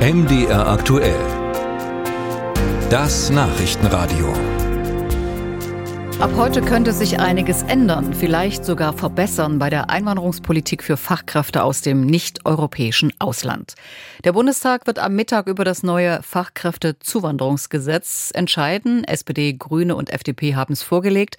MDR aktuell. Das Nachrichtenradio. Ab heute könnte sich einiges ändern, vielleicht sogar verbessern bei der Einwanderungspolitik für Fachkräfte aus dem nicht-europäischen Ausland. Der Bundestag wird am Mittag über das neue Fachkräftezuwanderungsgesetz entscheiden. SPD, Grüne und FDP haben es vorgelegt.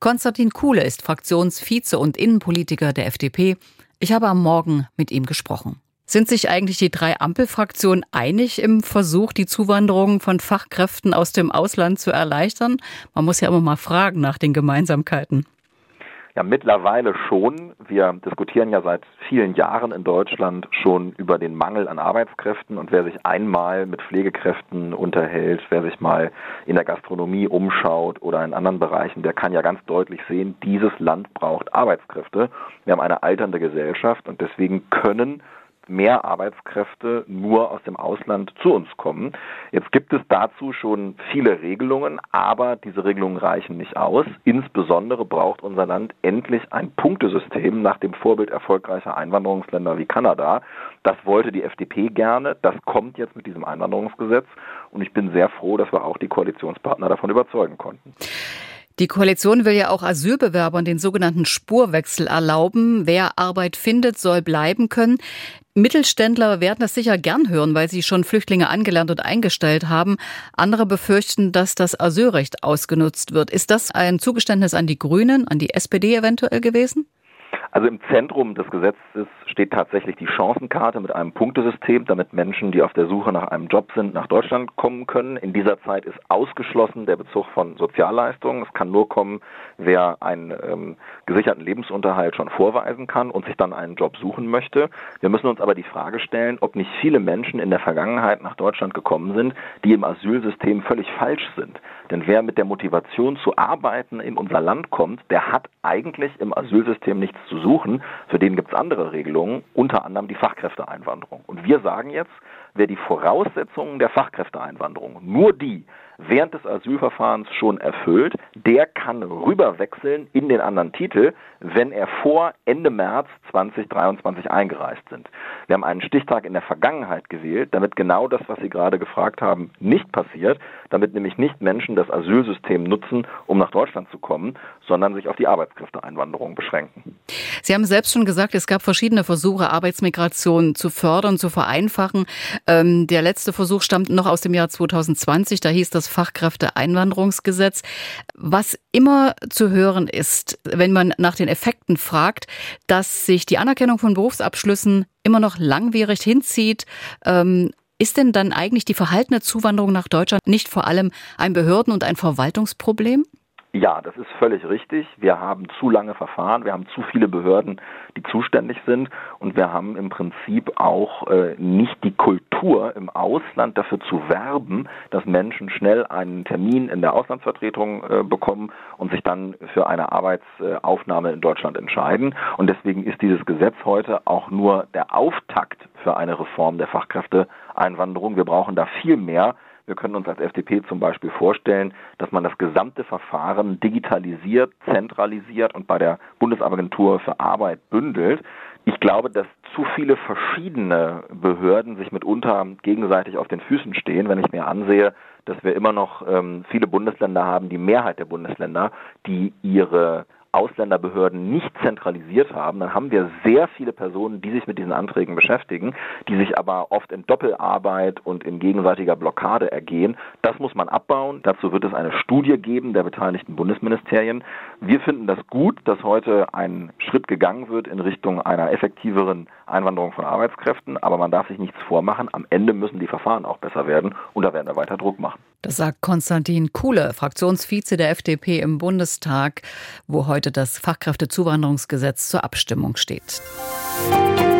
Konstantin Kuhle ist Fraktionsvize und Innenpolitiker der FDP. Ich habe am Morgen mit ihm gesprochen. Sind sich eigentlich die drei Ampelfraktionen einig im Versuch, die Zuwanderung von Fachkräften aus dem Ausland zu erleichtern? Man muss ja immer mal fragen nach den Gemeinsamkeiten. Ja, mittlerweile schon. Wir diskutieren ja seit vielen Jahren in Deutschland schon über den Mangel an Arbeitskräften und wer sich einmal mit Pflegekräften unterhält, wer sich mal in der Gastronomie umschaut oder in anderen Bereichen, der kann ja ganz deutlich sehen, dieses Land braucht Arbeitskräfte. Wir haben eine alternde Gesellschaft und deswegen können mehr Arbeitskräfte nur aus dem Ausland zu uns kommen. Jetzt gibt es dazu schon viele Regelungen, aber diese Regelungen reichen nicht aus. Insbesondere braucht unser Land endlich ein Punktesystem nach dem Vorbild erfolgreicher Einwanderungsländer wie Kanada. Das wollte die FDP gerne. Das kommt jetzt mit diesem Einwanderungsgesetz. Und ich bin sehr froh, dass wir auch die Koalitionspartner davon überzeugen konnten. Die Koalition will ja auch Asylbewerbern den sogenannten Spurwechsel erlauben. Wer Arbeit findet, soll bleiben können. Mittelständler werden das sicher gern hören, weil sie schon Flüchtlinge angelernt und eingestellt haben. Andere befürchten, dass das Asylrecht ausgenutzt wird. Ist das ein Zugeständnis an die Grünen, an die SPD eventuell gewesen? Also im Zentrum des Gesetzes steht tatsächlich die Chancenkarte mit einem Punktesystem, damit Menschen, die auf der Suche nach einem Job sind, nach Deutschland kommen können. In dieser Zeit ist ausgeschlossen der Bezug von Sozialleistungen. Es kann nur kommen, wer einen ähm, gesicherten Lebensunterhalt schon vorweisen kann und sich dann einen Job suchen möchte. Wir müssen uns aber die Frage stellen, ob nicht viele Menschen in der Vergangenheit nach Deutschland gekommen sind, die im Asylsystem völlig falsch sind. Denn wer mit der Motivation zu arbeiten in unser Land kommt, der hat eigentlich im Asylsystem nichts zu suchen. Für den gibt es andere Regelungen, unter anderem die Fachkräfteeinwanderung. Und wir sagen jetzt, wer die Voraussetzungen der Fachkräfteeinwanderung, nur die während des Asylverfahrens schon erfüllt, der kann rüberwechseln in den anderen Titel, wenn er vor Ende März 2023 eingereist sind. Wir haben einen Stichtag in der Vergangenheit gewählt, damit genau das, was Sie gerade gefragt haben, nicht passiert, damit nämlich nicht Menschen das Asylsystem nutzen, um nach Deutschland zu kommen, sondern sich auf die Arbeitskräfteeinwanderung beschränken. Sie haben selbst schon gesagt, es gab verschiedene Versuche, Arbeitsmigration zu fördern, zu vereinfachen. Ähm, der letzte Versuch stammt noch aus dem Jahr 2020. Da hieß das Fachkräfteeinwanderungsgesetz. Was immer zu hören ist, wenn man nach den Effekten fragt, dass sich die Anerkennung von Berufsabschlüssen immer noch langwierig hinzieht. Ähm, ist denn dann eigentlich die verhaltene Zuwanderung nach Deutschland nicht vor allem ein Behörden- und ein Verwaltungsproblem? Ja, das ist völlig richtig. Wir haben zu lange Verfahren, wir haben zu viele Behörden, die zuständig sind und wir haben im Prinzip auch äh, nicht die Kultur im Ausland dafür zu werben, dass Menschen schnell einen Termin in der Auslandsvertretung äh, bekommen und sich dann für eine Arbeitsaufnahme in Deutschland entscheiden. Und deswegen ist dieses Gesetz heute auch nur der Auftakt für eine Reform der Fachkräfteeinwanderung. Wir brauchen da viel mehr wir können uns als FDP zum Beispiel vorstellen, dass man das gesamte Verfahren digitalisiert, zentralisiert und bei der Bundesagentur für Arbeit bündelt. Ich glaube, dass zu viele verschiedene Behörden sich mitunter gegenseitig auf den Füßen stehen, wenn ich mir ansehe, dass wir immer noch ähm, viele Bundesländer haben, die Mehrheit der Bundesländer, die ihre Ausländerbehörden nicht zentralisiert haben, dann haben wir sehr viele Personen, die sich mit diesen Anträgen beschäftigen, die sich aber oft in Doppelarbeit und in gegenseitiger Blockade ergehen. Das muss man abbauen. Dazu wird es eine Studie geben der beteiligten Bundesministerien. Wir finden das gut, dass heute ein Schritt gegangen wird in Richtung einer effektiveren Einwanderung von Arbeitskräften, aber man darf sich nichts vormachen. Am Ende müssen die Verfahren auch besser werden und da werden wir weiter Druck machen. Das sagt Konstantin Kuhle, Fraktionsvize der FDP im Bundestag, wo heute das Fachkräftezuwanderungsgesetz zur Abstimmung steht. Musik